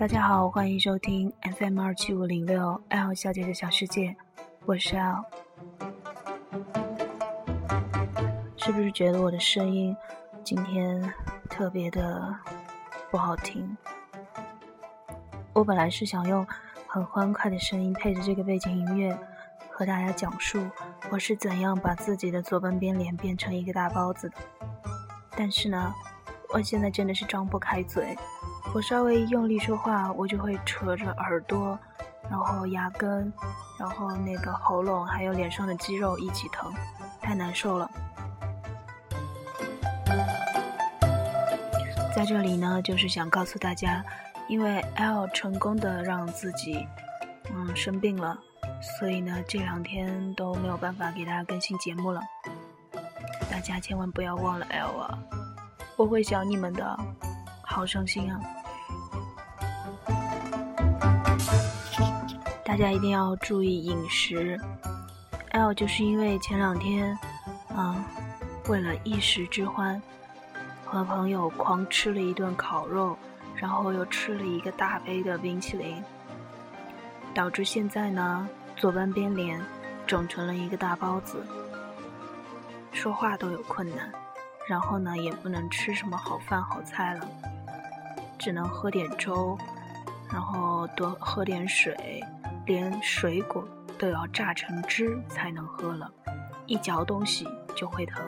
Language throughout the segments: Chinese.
大家好，欢迎收听 FM 二七五零六 L 小姐的小世界，我是 L。是不是觉得我的声音今天特别的不好听？我本来是想用很欢快的声音配着这个背景音乐，和大家讲述我是怎样把自己的左半边脸变成一个大包子的。但是呢，我现在真的是张不开嘴，我稍微一用力说话，我就会扯着耳朵，然后牙根，然后那个喉咙，还有脸上的肌肉一起疼，太难受了。在这里呢，就是想告诉大家，因为 L 成功的让自己，嗯，生病了，所以呢，这两天都没有办法给大家更新节目了。大家千万不要忘了 L 啊，我会想你们的，好伤心啊！大家一定要注意饮食。L 就是因为前两天，嗯，为了一时之欢。和朋友狂吃了一顿烤肉，然后又吃了一个大杯的冰淇淋，导致现在呢左半边脸肿成了一个大包子，说话都有困难，然后呢也不能吃什么好饭好菜了，只能喝点粥，然后多喝点水，连水果都要榨成汁才能喝了，一嚼东西就会疼，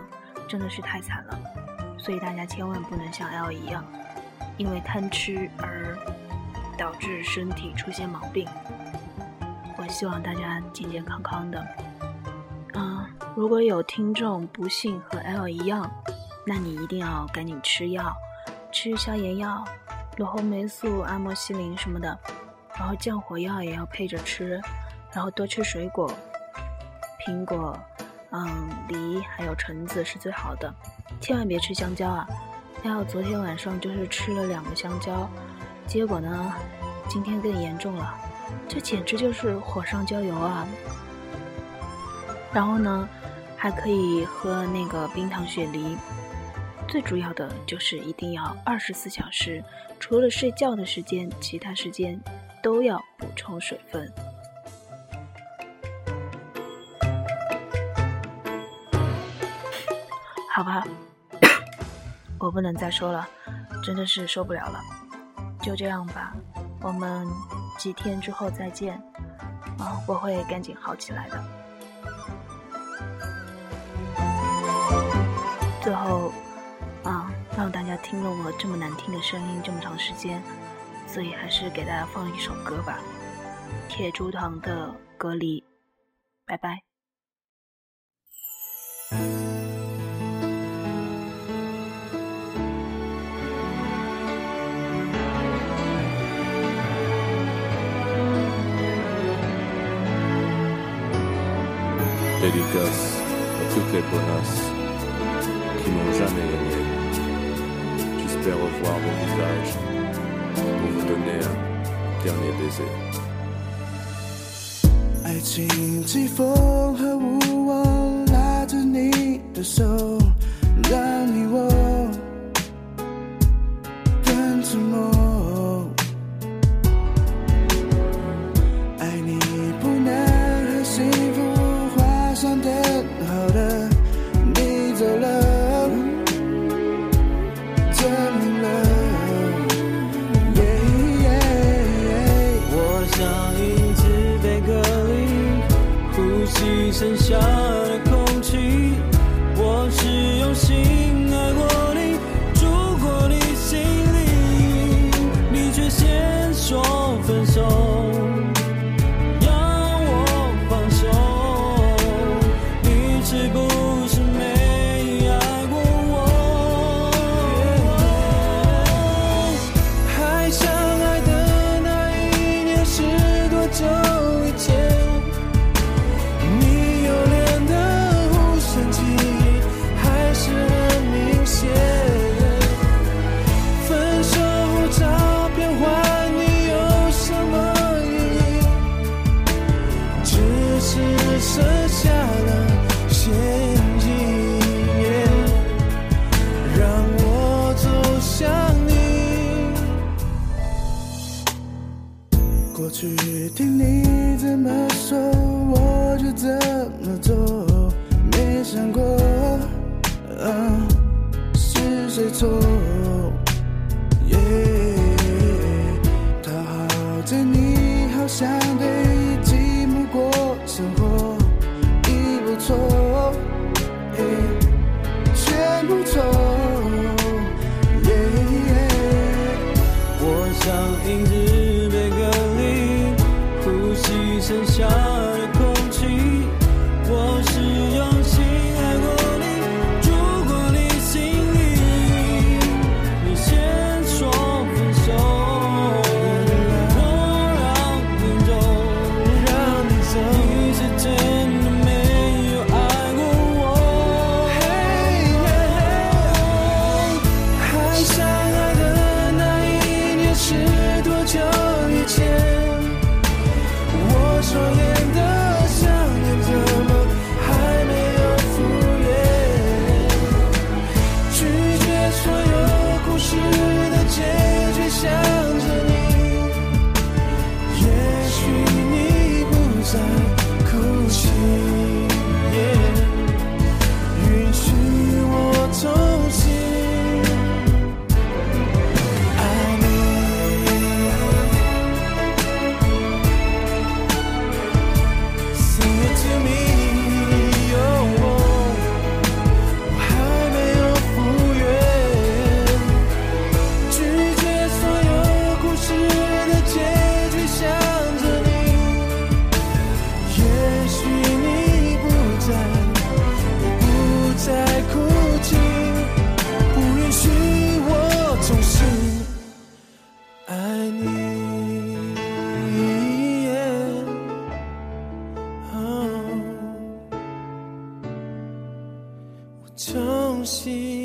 真的是太惨了。所以大家千万不能像 L 一样，因为贪吃而导致身体出现毛病。我希望大家健健康康的。嗯，如果有听众不幸和 L 一样，那你一定要赶紧吃药，吃消炎药、罗红霉素、阿莫西林什么的，然后降火药也要配着吃，然后多吃水果，苹果、嗯梨还有橙子是最好的。千万别吃香蕉啊！要昨天晚上就是吃了两个香蕉，结果呢，今天更严重了，这简直就是火上浇油啊！然后呢，还可以喝那个冰糖雪梨，最主要的就是一定要二十四小时，除了睡觉的时间，其他时间都要补充水分。好吧。我不能再说了，真的是受不了了。就这样吧，我们几天之后再见。啊，我会赶紧好起来的。最后，家听了我这么难听的声音这么长时间，所以还是给大家放一首歌吧，《铁竹堂的隔离》。拜拜。aimé. J'espère revoir vos visages pour vous donner un dernier baiser. 爱情季风和无望，拉着你的手，让你我 一直被隔离呼吸剩下的空气我是用心只听你。心。